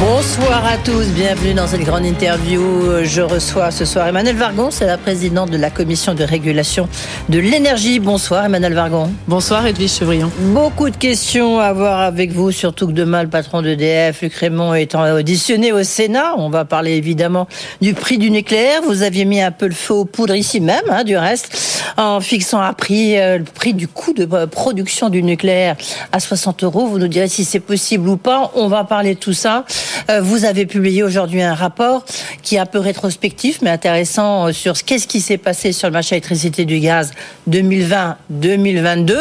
Bonsoir à tous, bienvenue dans cette grande interview. Je reçois ce soir Emmanuel Vargon, c'est la présidente de la commission de régulation de l'énergie. Bonsoir Emmanuel Vargon. Bonsoir Edwige Chevrillon. Beaucoup de questions à voir avec vous, surtout que demain le patron d'EDF, Luc Raymond, est auditionné au Sénat. On va parler évidemment du prix du nucléaire. Vous aviez mis un peu le feu aux poudres ici même, hein, du reste, en fixant un prix, euh, le prix du coût de production du nucléaire à 60 euros. Vous nous direz si c'est possible ou pas. On va parler de tout ça. Euh, vous avez publié aujourd'hui un rapport qui est un peu rétrospectif, mais intéressant euh, sur qu'est-ce qui s'est passé sur le marché d'électricité du gaz 2020-2022.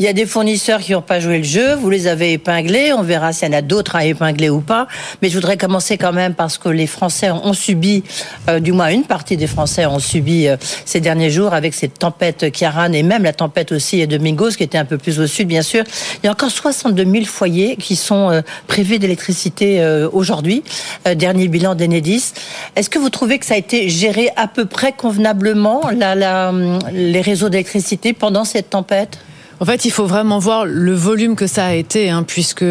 Il y a des fournisseurs qui n'ont pas joué le jeu. Vous les avez épinglés. On verra s'il y en a d'autres à épingler ou pas. Mais je voudrais commencer quand même parce que les Français ont subi, euh, du moins une partie des Français ont subi ces derniers jours avec cette tempête Kiaran et même la tempête aussi de Mingos qui était un peu plus au sud, bien sûr. Il y a encore 62 000 foyers qui sont privés d'électricité euh, aujourd'hui, euh, dernier bilan d'Enedis. Est-ce que vous trouvez que ça a été géré à peu près convenablement, les réseaux d'électricité pendant cette tempête? En fait, il faut vraiment voir le volume que ça a été, hein, puisque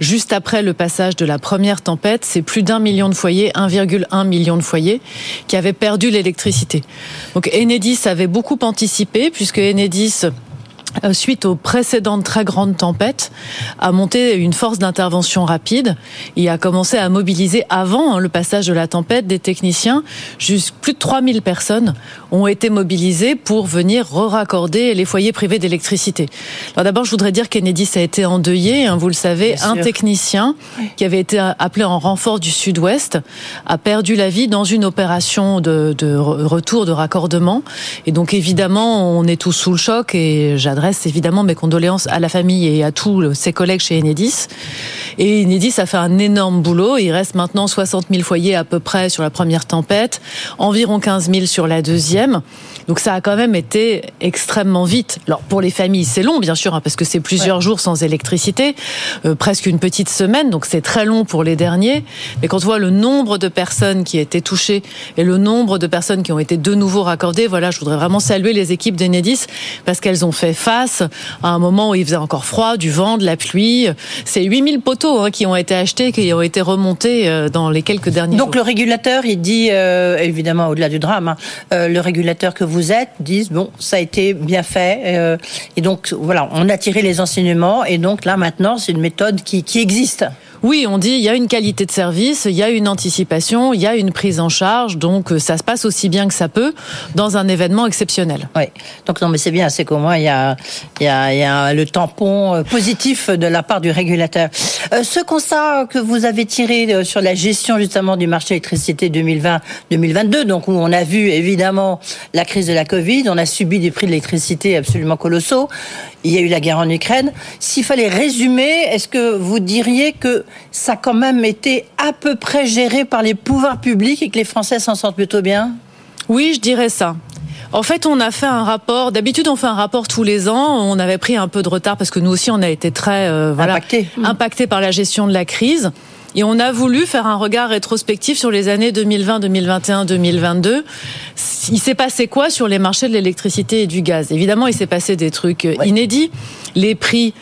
juste après le passage de la première tempête, c'est plus d'un million de foyers, 1,1 million de foyers, qui avaient perdu l'électricité. Donc Enedis avait beaucoup anticipé, puisque Enedis euh, suite aux précédentes très grandes tempêtes, a monté une force d'intervention rapide et a commencé à mobiliser avant hein, le passage de la tempête des techniciens. Juste plus de 3000 personnes ont été mobilisées pour venir re-raccorder les foyers privés d'électricité. Alors d'abord, je voudrais dire qu'Enedis a été endeuillé. Hein, vous le savez, un technicien qui avait été appelé en renfort du Sud-Ouest a perdu la vie dans une opération de, de retour de raccordement. Et donc évidemment, on est tous sous le choc et j'adresse évidemment mes condoléances à la famille et à tous ses collègues chez Enedis. Et Enedis a fait un énorme boulot. Il reste maintenant 60 000 foyers à peu près sur la première tempête, environ 15 000 sur la deuxième. Donc ça a quand même été extrêmement vite. Alors pour les familles, c'est long bien sûr, hein, parce que c'est plusieurs jours sans électricité, euh, presque une petite semaine, donc c'est très long pour les derniers. Mais quand on voit le nombre de personnes qui étaient touchées et le nombre de personnes qui ont été de nouveau raccordées, voilà, je voudrais vraiment saluer les équipes d'Enedis parce qu'elles ont fait face à un moment où il faisait encore froid, du vent, de la pluie. C'est 8000 poteaux hein, qui ont été achetés, qui ont été remontés euh, dans les quelques derniers donc, jours. Donc le régulateur, il dit, euh, évidemment au-delà du drame, hein, le régulateur que vous êtes disent bon, ça a été bien fait. Euh, et donc voilà, on a tiré les enseignements et donc là maintenant, c'est une méthode qui, qui existe. Oui, on dit il y a une qualité de service, il y a une anticipation, il y a une prise en charge, donc euh, ça se passe aussi bien que ça peut dans un événement exceptionnel. Oui, donc non, mais c'est bien, c'est qu'au moins il y a, il y a, il y a le tampon euh, positif de la part du régulateur. Euh, ce constat que vous avez tiré sur la gestion justement du marché électricité 2020-2022, donc où on a vu évidemment la crise de la Covid, on a subi des prix de l'électricité absolument colossaux, il y a eu la guerre en Ukraine. S'il fallait résumer, est-ce que vous diriez que ça a quand même été à peu près géré par les pouvoirs publics et que les Français s'en sortent plutôt bien? Oui, je dirais ça. En fait, on a fait un rapport. D'habitude, on fait un rapport tous les ans. On avait pris un peu de retard parce que nous aussi, on a été très euh, voilà, impacté par la gestion de la crise. Et on a voulu faire un regard rétrospectif sur les années 2020, 2021, 2022. Il s'est passé quoi sur les marchés de l'électricité et du gaz? Évidemment, il s'est passé des trucs inédits. Les prix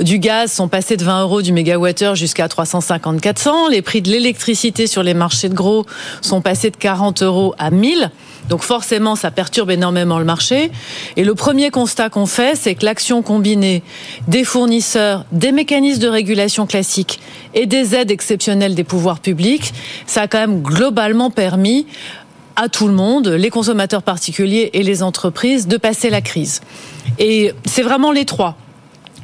du gaz sont passés de 20 euros du mégawattheure jusqu'à 350, 400. Les prix de l'électricité sur les marchés de gros sont passés de 40 euros à 1000. Donc forcément, ça perturbe énormément le marché. Et le premier constat qu'on fait, c'est que l'action combinée des fournisseurs, des mécanismes de régulation classiques et des aides exceptionnelles des pouvoirs publics, ça a quand même globalement permis à tout le monde, les consommateurs particuliers et les entreprises, de passer la crise. Et c'est vraiment les trois.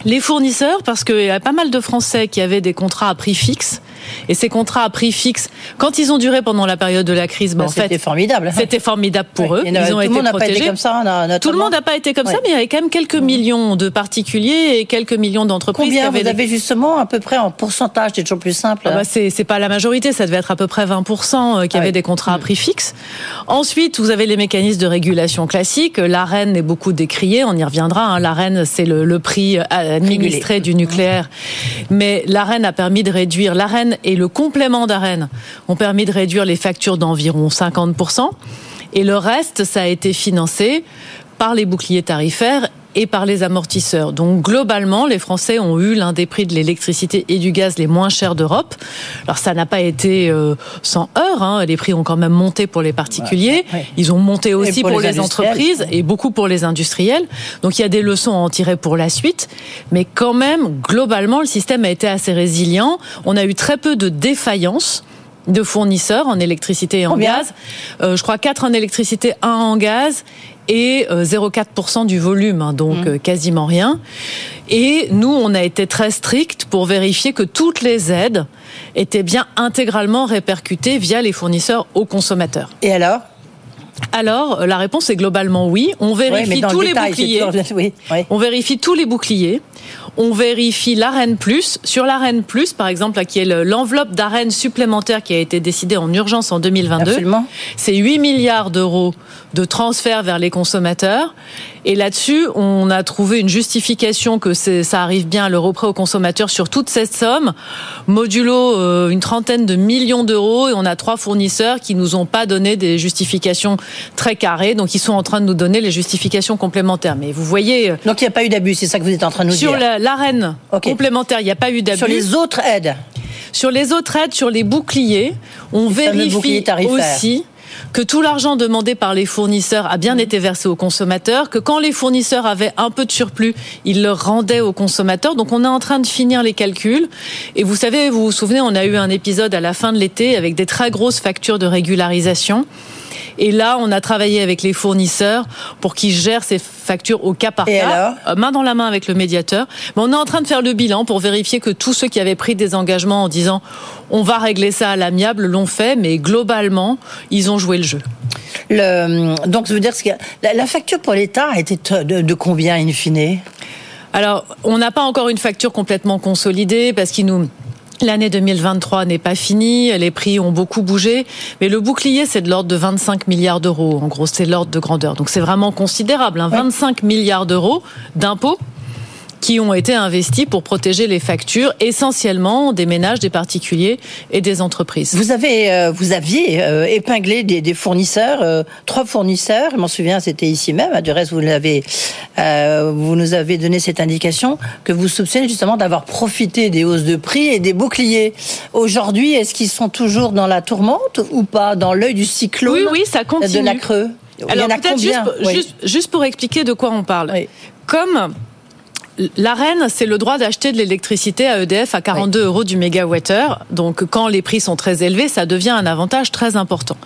Les fournisseurs, parce qu'il y a pas mal de Français qui avaient des contrats à prix fixe et ces contrats à prix fixe, quand ils ont duré pendant la période de la crise, ben, en c'était formidable. C'était formidable pour eux. ils ont tout été le monde n'a pas été comme ça. Tout le monde n'a pas été comme ça, mais il y avait quand même quelques mmh. millions de particuliers et quelques millions d'entreprises. Combien vous avez justement à peu près en pourcentage C'est toujours plus simple. Ah bah c'est pas la majorité, ça devait être à peu près 20% euh, qui ah avaient des contrats à mmh. prix fixe. Ensuite, vous avez les mécanismes de régulation classiques. L'AREN est beaucoup décrié, on y reviendra. Hein. L'AREN, c'est le, le, prix administré du nucléaire. Mais l'AREN a permis de réduire. L'AREN et le complément d'AREN ont permis de réduire les factures d'environ 50%. Et le reste, ça a été financé par les boucliers tarifaires et par les amortisseurs. Donc globalement, les Français ont eu l'un des prix de l'électricité et du gaz les moins chers d'Europe. Alors ça n'a pas été euh, sans heurts. Hein. Les prix ont quand même monté pour les particuliers. Ils ont monté aussi pour, les, entreprises et beaucoup pour les industriels. Donc il y a des leçons à en tirer pour la suite. Mais quand même, globalement, le système a été assez résilient. On a eu très peu de défaillances de fournisseurs en électricité et en gaz. Euh, je crois 4 en électricité, 1 en gaz et 0,4% euh, du volume, hein, donc mmh. euh, quasiment rien. Et nous, on a été très strict pour vérifier que toutes les aides étaient bien intégralement répercutées via les fournisseurs aux consommateurs. Et alors? Alors, euh, la réponse est globalement oui. On vérifie tous les boucliers. On vérifie tous les boucliers. On vérifie l'AREN Plus. Sur l'AREN Plus, par exemple, qui est l'enveloppe d'AREN supplémentaire qui a été décidée en urgence en 2022. C'est 8 milliards d'euros de transfert vers les consommateurs. Et là-dessus, on a trouvé une justification que ça arrive bien à l'euro près aux consommateurs sur toute cette somme, modulo euh, une trentaine de millions d'euros, et on a trois fournisseurs qui nous ont pas donné des justifications très carrées, donc ils sont en train de nous donner les justifications complémentaires. Mais vous voyez... Euh, donc il n'y a pas eu d'abus, c'est ça que vous êtes en train de nous dire Sur l'arène complémentaire, il n'y a pas eu d'abus. Sur les autres aides sur les autres aides, sur les boucliers, on vérifie aussi que tout l'argent demandé par les fournisseurs a bien été versé aux consommateurs, que quand les fournisseurs avaient un peu de surplus, ils le rendaient aux consommateurs. Donc on est en train de finir les calculs. Et vous savez, vous vous souvenez, on a eu un épisode à la fin de l'été avec des très grosses factures de régularisation. Et là, on a travaillé avec les fournisseurs pour qu'ils gèrent ces factures au cas par cas, euh, main dans la main avec le médiateur. Mais on est en train de faire le bilan pour vérifier que tous ceux qui avaient pris des engagements en disant on va régler ça à l'amiable l'ont fait, mais globalement, ils ont joué le jeu. Le, donc, ça veut dire que la, facture pour l'État a été de, de combien in fine? Alors, on n'a pas encore une facture complètement consolidée parce qu'il nous L'année 2023 n'est pas finie, les prix ont beaucoup bougé, mais le bouclier, c'est de l'ordre de 25 milliards d'euros. En gros, c'est l'ordre de grandeur. Donc c'est vraiment considérable. 25 hein. milliards d'euros d'impôts qui ont été investis pour protéger les factures, essentiellement des ménages, des particuliers et des entreprises. Vous avez, euh, vous aviez euh, épinglé des, fournisseurs, euh, trois fournisseurs. Je m'en souviens, c'était ici même. Du reste, vous l'avez, vous nous avez donné cette indication que vous soupçonnez justement d'avoir profité des hausses de prix et des boucliers. Aujourd'hui, est-ce qu'ils sont toujours dans la tourmente ou pas, dans l'œil du cyclone Oui, oui, ça continue. De la creux. Alors peut-être juste, juste, pour expliquer de quoi on parle. Comme L'arène, c'est le droit d'acheter de l'électricité à EDF à 42 euros du mégawattheure. Donc, quand les prix sont très élevés, ça devient un avantage très important.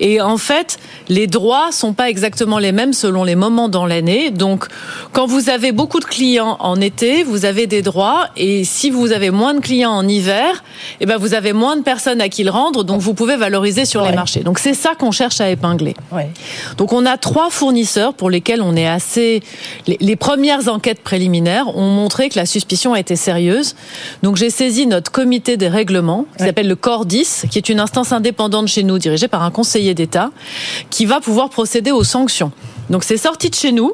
Et en fait, les droits sont pas exactement les mêmes selon les moments dans l'année. Donc, quand vous avez beaucoup de clients en été, vous avez des droits. Et si vous avez moins de clients en hiver, eh ben, vous avez moins de personnes à qui le rendre. Donc, vous pouvez valoriser sur les marchés. Donc, c'est ça qu'on cherche à épingler. Donc, on a trois fournisseurs pour lesquels on est assez, les premières enquêtes préliminaires ont montré que la suspicion a été sérieuse. Donc j'ai saisi notre comité des règlements, qui s'appelle le COR 10, qui est une instance indépendante chez nous, dirigée par un conseiller d'État, qui va pouvoir procéder aux sanctions. Donc c'est sorti de chez nous.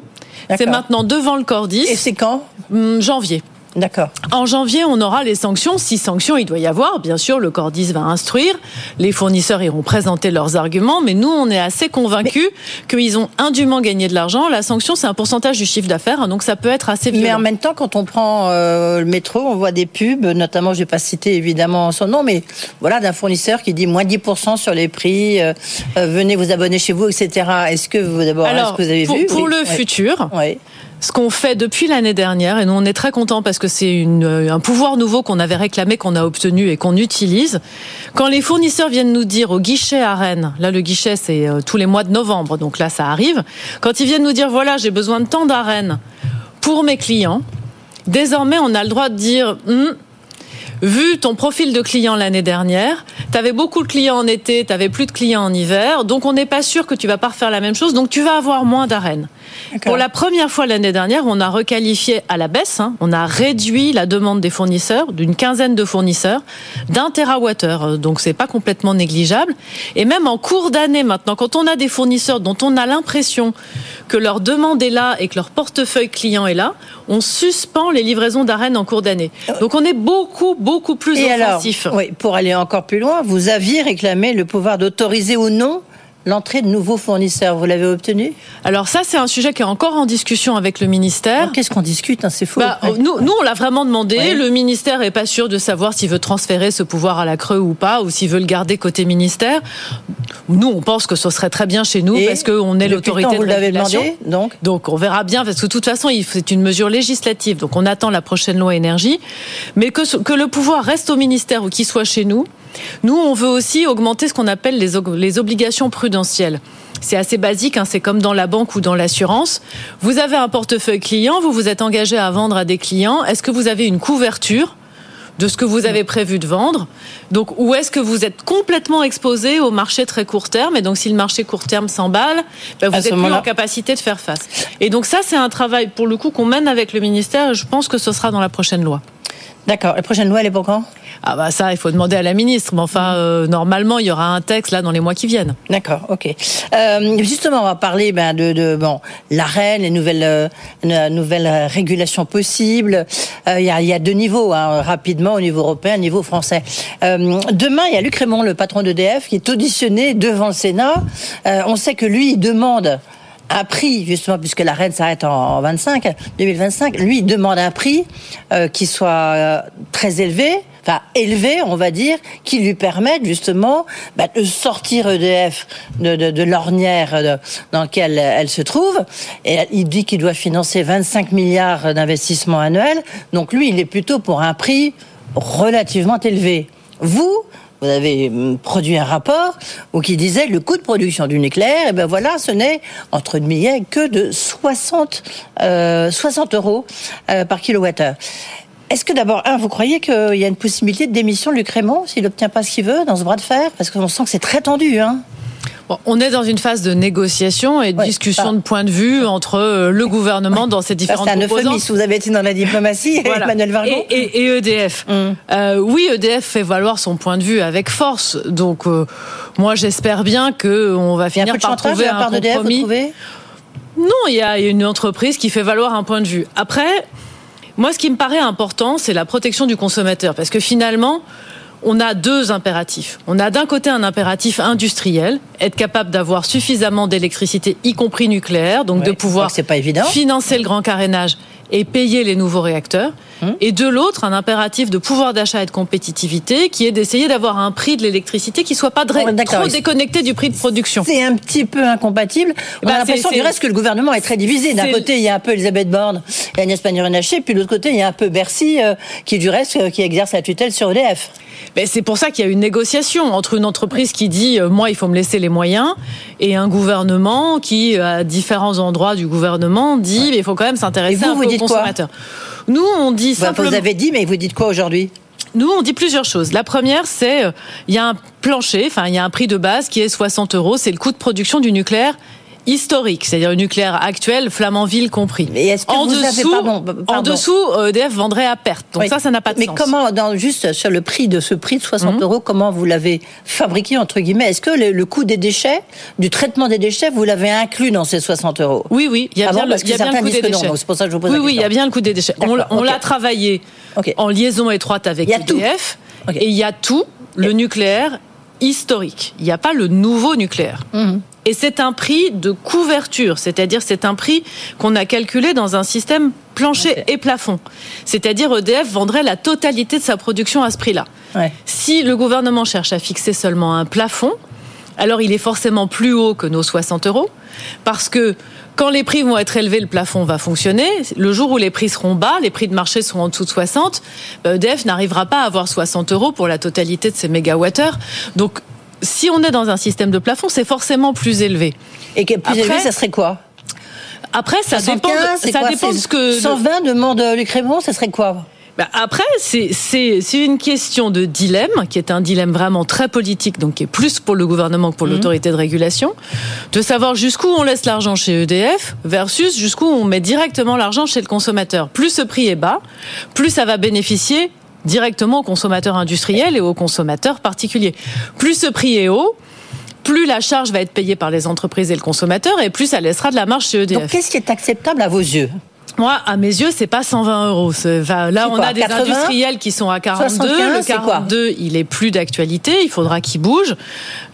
C'est maintenant devant le COR 10. Et c'est quand? Hum, Janvier. D'accord. En janvier, on aura les sanctions. Si sanctions il doit y avoir, bien sûr, le Cordis va instruire. Les fournisseurs iront présenter leurs arguments, mais nous, on est assez convaincus qu'ils ont indûment gagné de l'argent. La sanction, c'est un pourcentage du chiffre d'affaires, hein, donc ça peut être assez violent. Mais en même temps, quand on prend euh, le métro, on voit des pubs, notamment, je vais pas citer évidemment son nom, mais voilà, d'un fournisseur qui dit moins 10% sur les prix, euh, euh, venez vous abonner chez vous, etc. Est-ce que vous, d'abord, est-ce que vous avez pour, vu? Pour le futur, oui ce qu'on fait depuis l'année dernière, et nous on est très contents parce que c'est un pouvoir nouveau qu'on avait réclamé, qu'on a obtenu et qu'on utilise. Quand les fournisseurs viennent nous dire au guichet à Rennes, là le guichet c'est euh, tous les mois de novembre, donc là ça arrive, quand ils viennent nous dire voilà j'ai besoin de tant d'arènes pour mes clients, désormais on a le droit de dire hum, vu ton profil de client l'année dernière, tu avais beaucoup de clients en été, tu avais plus de clients en hiver, donc on n'est pas sûr que tu vas pas refaire la même chose, donc tu vas avoir moins d'arènes. Pour la première fois l'année dernière, on a requalifié à la baisse, hein, on a réduit la demande des fournisseurs d'une quinzaine de fournisseurs d'un térawattheure. Donc c'est pas complètement négligeable. Et même en cours d'année maintenant, quand on a des fournisseurs dont on a l'impression que leur demande est là et que leur portefeuille client est là, on suspend les livraisons d'arènes en cours d'année. Donc on est beaucoup, beaucoup plus et offensif. oui, pour aller encore plus loin, vous aviez réclamé le pouvoir d'autoriser ou non l'entrée de nouveaux fournisseurs. Vous l'avez obtenu? Alors ça, c'est un sujet qui est encore en discussion avec le ministère. Qu'est-ce qu'on discute hein, C'est faux. Bah, nous, nous, on l'a vraiment demandé. Le ministère est pas sûr de savoir s'il veut transférer ce pouvoir à la Creux ou pas, ou s'il veut le garder côté ministère. Nous, on pense que ce serait très bien chez nous parce qu'on est l'autorité de régulation. Demandé, donc? Donc on verra bien parce que de toute façon, c'est une mesure législative. Donc on attend la prochaine loi énergie, mais que, que le pouvoir reste au ministère ou qu'il soit chez nous. Nous, on veut aussi augmenter ce qu'on appelle les, les obligations prudentielles. C'est assez basique, hein, c'est comme dans la banque ou dans l'assurance. Vous avez un portefeuille client, vous vous êtes engagé à vendre à des clients. Est-ce que vous avez une couverture de ce que vous avez prévu de vendre? Donc, où est-ce que vous êtes complètement exposé au marché très court terme? Et donc, si le marché court terme s'emballe, ben, vous êtes plus en capacité de faire face. Et donc, ça, c'est un travail, pour le coup, qu'on mène avec le ministère. je pense que ce sera dans la prochaine loi. D'accord. La prochaine loi, elle est pour quand? Ah bah ça, il faut demander à la ministre. Mais enfin, euh, normalement, il y aura un texte là dans les mois qui viennent. D'accord, ok. Euh, justement, on va parler ben, de, de bon l'arène, les nouvelles euh, nouvelles régulations possibles. Il y, a, y, a, deux niveaux, hein, rapidement au niveau européen, au niveau français. Demain, il y a Luc Raymond, le patron d'EDF, qui est auditionné devant le Sénat. on sait que lui, il demande un prix, justement, puisque la reine s'arrête en 25, 2025, lui demande un prix euh, qui soit euh, très élevé, enfin élevé, on va dire, qui lui permette justement bah, de sortir EDF de, de, de l'ornière euh, dans laquelle elle se trouve. Et il dit qu'il doit financer 25 milliards d'investissements annuels. Donc lui, il est plutôt pour un prix relativement élevé. Vous, vous avez hum, produit un rapport où qui disait le coût de production du nucléaire, et ben voilà, ce n'est entre milliers que de 60, euh, 60 euros euh, par kilowattheure. Est-ce que d'abord, un, vous croyez qu'il y a une possibilité de démission de Luc Raymond s'il n'obtient pas ce qu'il veut dans ce bras de fer? Parce qu'on sent que c'est très tendu. Hein on est dans une phase de négociation et de discussion de points de vue entre euh, le gouvernement dans ses différentes C'est Vous avez été dans la diplomatie, Emmanuel Vargon. Et, EDF. Mm. Euh, oui, EDF fait valoir son point de vue avec force. Donc, euh, moi, j'espère bien qu'on va finir par trouver un compromis. Non, il y a une entreprise qui fait valoir un point de vue. Après, moi, ce qui me paraît important, c'est la protection du consommateur, parce que finalement on a deux impératifs. On a d'un côté un impératif industriel, être capable d'avoir suffisamment d'électricité, y compris nucléaire, donc de pouvoir financer le grand carénage et payer les nouveaux réacteurs. Hum. Et de l'autre, un impératif de pouvoir d'achat et de compétitivité qui est d'essayer d'avoir un prix de l'électricité qui soit pas trop déconnecté du prix de production. C'est un petit peu incompatible. On a bah, l'impression du reste que le gouvernement est très divisé. D'un côté, il y a un peu Elisabeth Borne et Agnès Pannier-Runacher, puis de l'autre côté, il y a un peu Bercy euh, qui du reste euh, qui exerce la tutelle sur EDF. Mais c'est pour ça qu'il y a une négociation entre une entreprise qui dit euh, moi il faut me laisser les moyens et un gouvernement qui à différents endroits du gouvernement dit il faut quand même s'intéresser un peu aux Nous on dit bah, simplement. Vous avez dit mais vous dites quoi aujourd'hui? Nous, on dit plusieurs choses. La première, c'est euh, il y a un plancher, enfin il y a un prix de base qui est 60 euros, c'est le coût de production du nucléaire historique, c'est-à-dire le nucléaire actuel, Flamanville compris. Mais est-ce que en vous dessous, avez, pardon, en dessous, EDF vendrait à perte. Donc ça, ça n'a pas de sens. Mais comment, dans, juste sur le prix de ce prix de 60 mhm. euros, comment vous l'avez fabriqué entre guillemets? Est-ce que le, coût des déchets, du traitement des déchets, vous l'avez inclus dans ces 60 euros? Oui, oui, il y a bien, le, coût des déchets. C'est pour ça que je vous pose oui, la oui, il y a bien le coût des déchets. On, l'a travaillé en liaison étroite avec EDF, et il y a tout le nucléaire historique. Il n'y a pas le nouveau nucléaire. Mhm. Et c'est un prix de couverture, c'est-à-dire c'est un prix qu'on a calculé dans un système plancher et plafond. C'est-à-dire EDF vendrait la totalité de sa production à ce prix-là. Si le gouvernement cherche à fixer seulement un plafond, alors il est forcément plus haut que nos 60 euros, parce que quand les prix vont être élevés, le plafond va fonctionner. Le jour où les prix seront bas, les prix de marché seront en dessous de 60, EDF n'arrivera pas à avoir 60 euros pour la totalité de ses mégawattheures. Donc si on est dans un système de plafond, c'est forcément plus élevé. Et plus élevé, ça serait quoi? Après, ça dépend. De, ça dépend de ce que 120 demande le Crémont, ça serait quoi? Bah, après, c'est une question de dilemme, qui est un dilemme vraiment très politique, donc qui est plus pour le gouvernement que pour mhm. l'autorité de régulation, de savoir jusqu'où on laisse l'argent chez EDF versus jusqu'où on met directement l'argent chez le consommateur. Plus ce prix est bas, plus ça va bénéficier directement aux consommateurs industriels et aux consommateurs particuliers. Plus ce prix est haut, plus la charge va être payée par les entreprises et le consommateur, et plus ça laissera de la marge chez EDF. Donc qu'est-ce qui est acceptable à vos yeux? Moi, à mes yeux, c'est pas 120 euros. là, on a des industriels qui sont à 42. le 42, il est plus d'actualité. Il faudra qu'il bouge.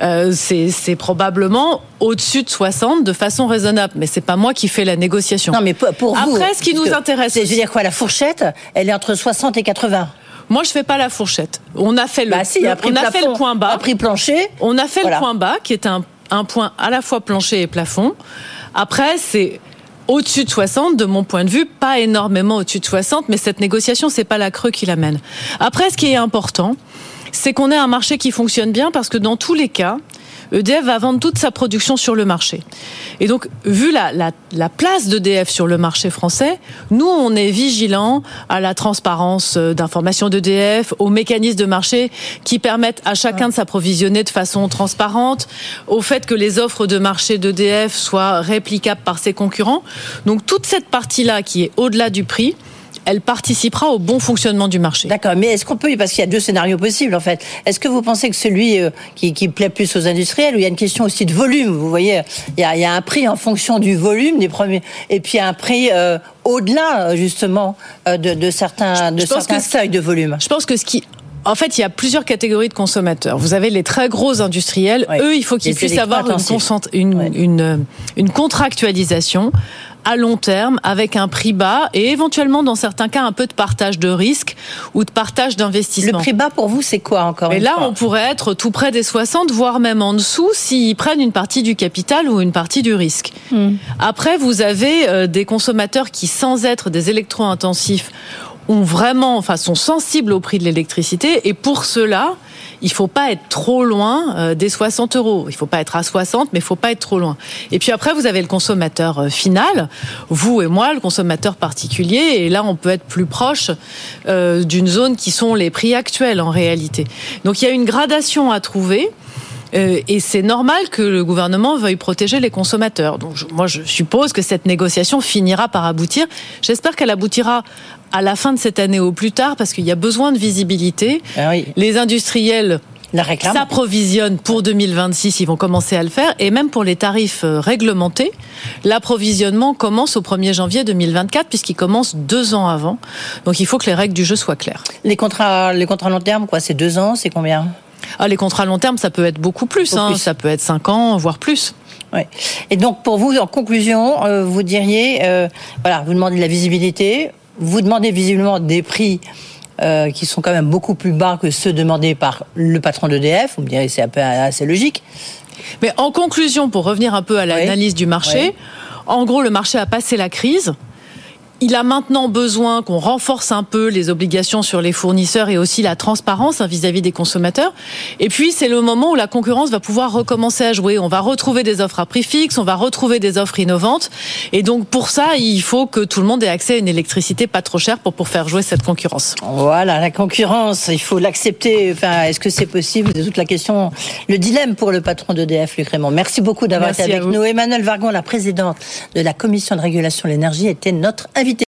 Euh, c'est probablement au-dessus de 60 de façon raisonnable. Mais c'est pas moi qui fais la négociation. Non, mais pour vous. Après, ce qui nous intéresse. Je veux dire quoi, la fourchette, elle est entre 60 et 80. Moi, je fais pas la fourchette. On a fait le, bah si, on a fait le point bas. prix plancher. On a fait le point bas, qui est un, un point à la fois plancher et plafond. Après, c'est au-dessus de 60, de mon point de vue, pas énormément au-dessus de 60, mais cette négociation, c'est pas la creux qui l'amène. Après, ce qui est important, c'est qu'on ait un marché qui fonctionne bien parce que dans tous les cas, EDF va vendre toute sa production sur le marché. Et donc, vu la, la, la place d'EDF sur le marché français, nous, on est vigilants à la transparence euh, d'informations d'EDF, aux mécanismes de marché qui permettent à chacun de s'approvisionner de façon transparente, au fait que les offres de marché d'EDF soient réplicables par ses concurrents. Donc, toute cette partie-là qui est au-delà du prix, elle participera au bon fonctionnement du marché. D'accord, mais est-ce qu'on peut, parce qu'il y a deux scénarios possibles en fait, est-ce que vous pensez que celui euh, qui, plaît plus aux industriels, ou il y a une question aussi de volume, vous voyez, il y a, un prix en fonction du volume des premiers, et puis un prix euh, au-delà justement euh, de, certains, de certains seuils de volume Je pense que ce qui en fait, il y a plusieurs catégories de consommateurs. Vous avez les très gros industriels. Eux, il faut qu'ils puissent avoir une, une, une, contractualisation à long terme avec un prix bas et éventuellement dans certains cas un peu de partage de risque ou de partage d'investissement. Le prix bas pour vous c'est quoi encore Et là on pourrait être tout près des 60 voire même en dessous s'ils prennent une partie du capital ou une partie du risque. Hmm. Après vous avez euh, des consommateurs qui sans être des électro-intensifs ont vraiment enfin sont sensibles au prix de l'électricité et pour cela il faut pas être trop loin euh, des 60 euros. Il faut pas être à 60, mais il faut pas être trop loin. Et puis après, vous avez le consommateur euh, final, vous et moi, le consommateur particulier. Et là, on peut être plus proche euh, d'une zone qui sont les prix actuels en réalité. Donc il y a une gradation à trouver. Et c'est normal que le gouvernement veuille protéger les consommateurs. Donc moi, je suppose que cette négociation finira par aboutir. J'espère qu'elle aboutira à la fin de cette année au plus tard parce qu'il y a besoin de visibilité. Ah Les industriels s'approvisionnent pour 2026, ils vont commencer à le faire. Et même pour les tarifs euh, réglementés, l'approvisionnement commence au 1er janvier 2024 puisqu'il commence deux ans avant. Donc il faut que les règles du jeu soient claires. Les contrats, les contrats long terme, quoi, c'est deux ans, c'est combien? Ah, les contrats long terme, ça peut être beaucoup plus, hein. ça peut être cinq ans, voire plus. Ouais. Et donc, pour vous, en conclusion, euh, vous diriez, euh, voilà, vous demandez de la visibilité, vous demandez visiblement des prix euh, qui sont quand même beaucoup plus bas que ceux demandés par le patron d'EDF. Vous me direz, c'est un peu assez logique. Mais en conclusion, pour revenir un peu à l'analyse du marché, en gros, le marché a passé la crise. Il a maintenant besoin qu'on renforce un peu les obligations sur les fournisseurs et aussi la transparence hein, vis-à-vis des consommateurs. Et puis, c'est le moment où la concurrence va pouvoir recommencer à jouer. On va retrouver des offres à prix fixe, on va retrouver des offres innovantes. Et donc, pour ça, il faut que tout le monde ait accès à une électricité pas trop chère pour, pour faire jouer cette concurrence. Voilà, la concurrence, il faut l'accepter. Enfin, est-ce que c'est possible? C'est toute la question, le dilemme pour le patron d'EDF, Luc Raymond. Merci beaucoup d'avoir été avec nous. Emmanuel Vargon, la présidente de la Commission de régulation de l'énergie, était notre invité.